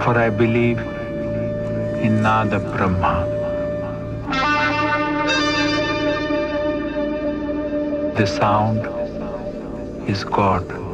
for I believe in Nada Brahma. The sound is God.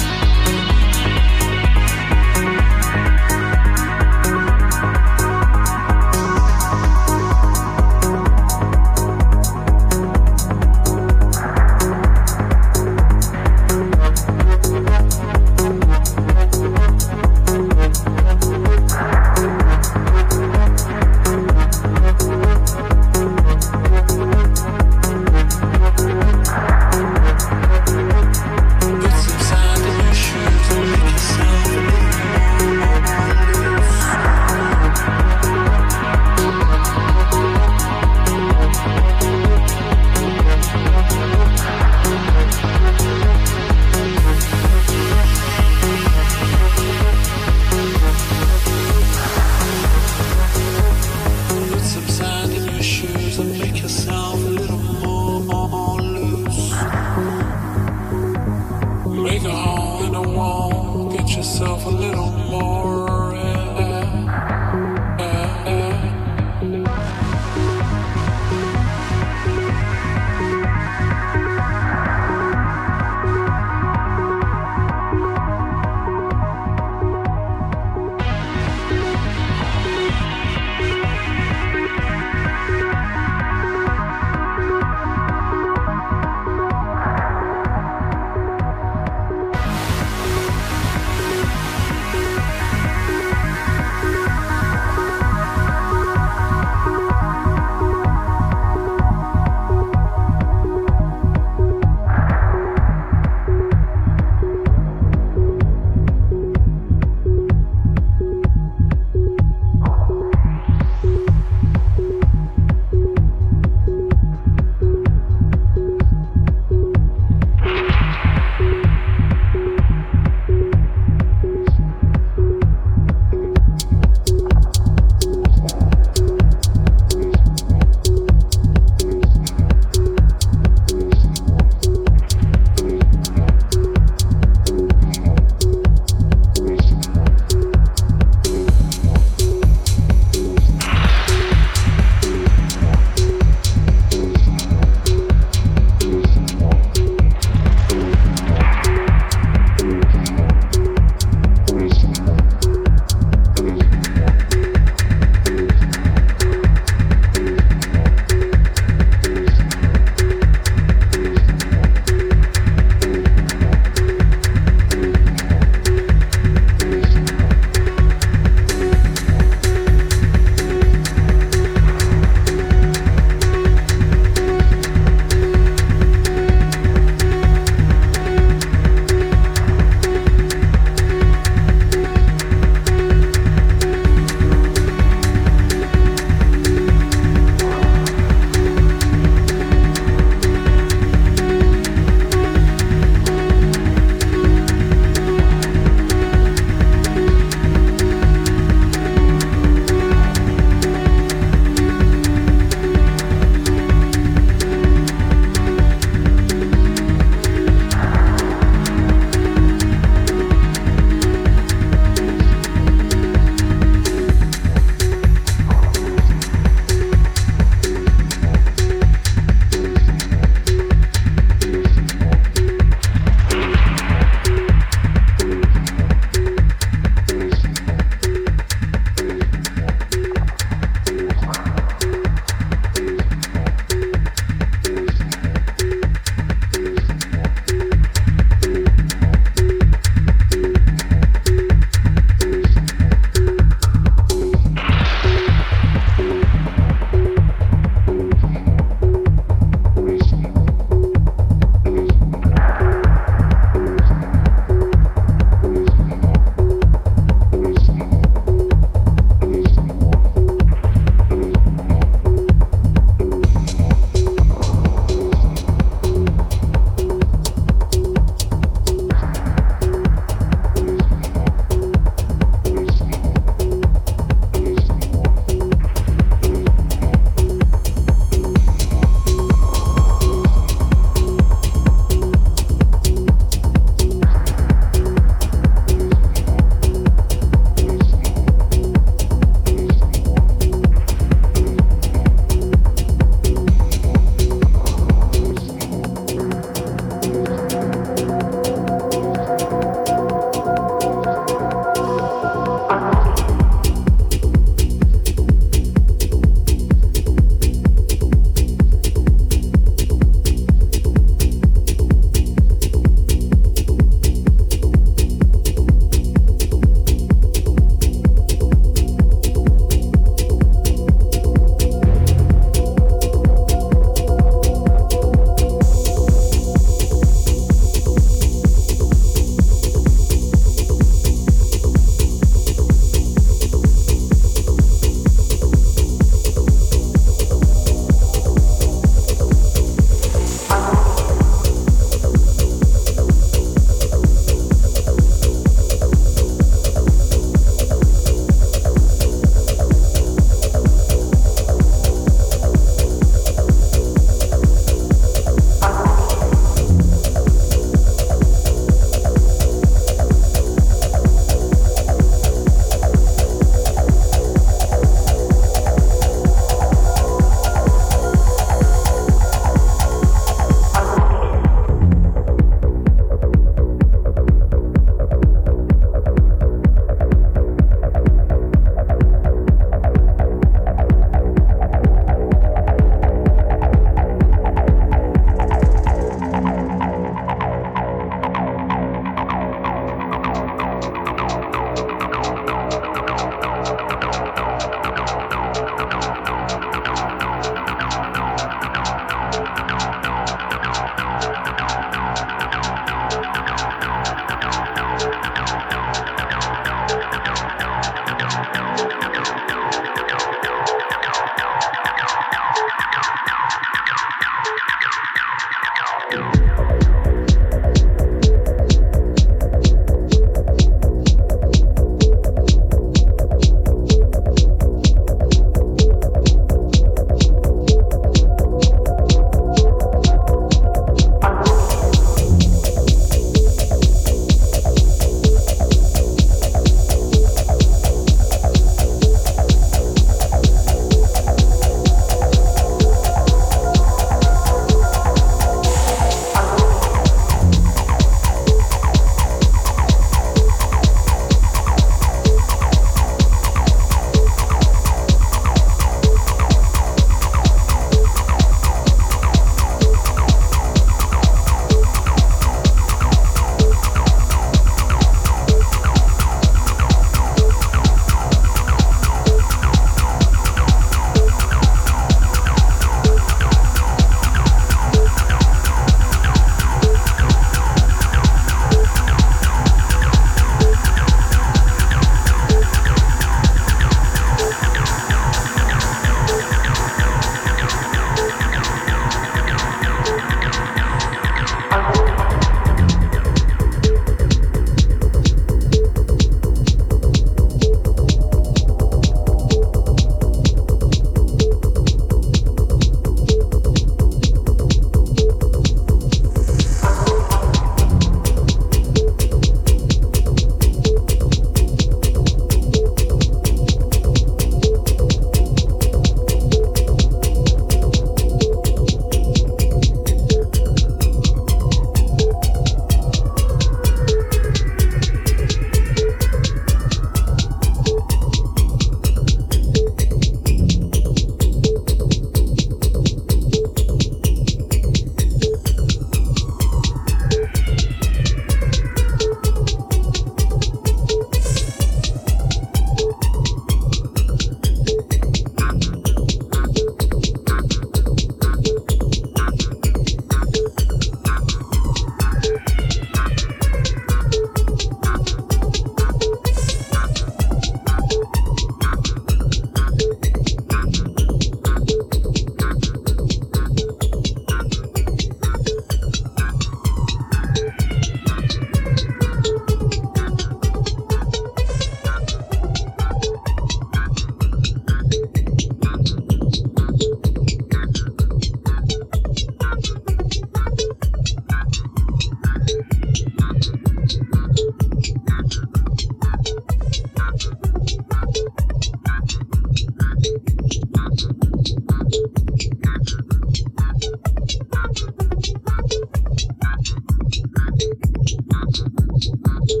Thank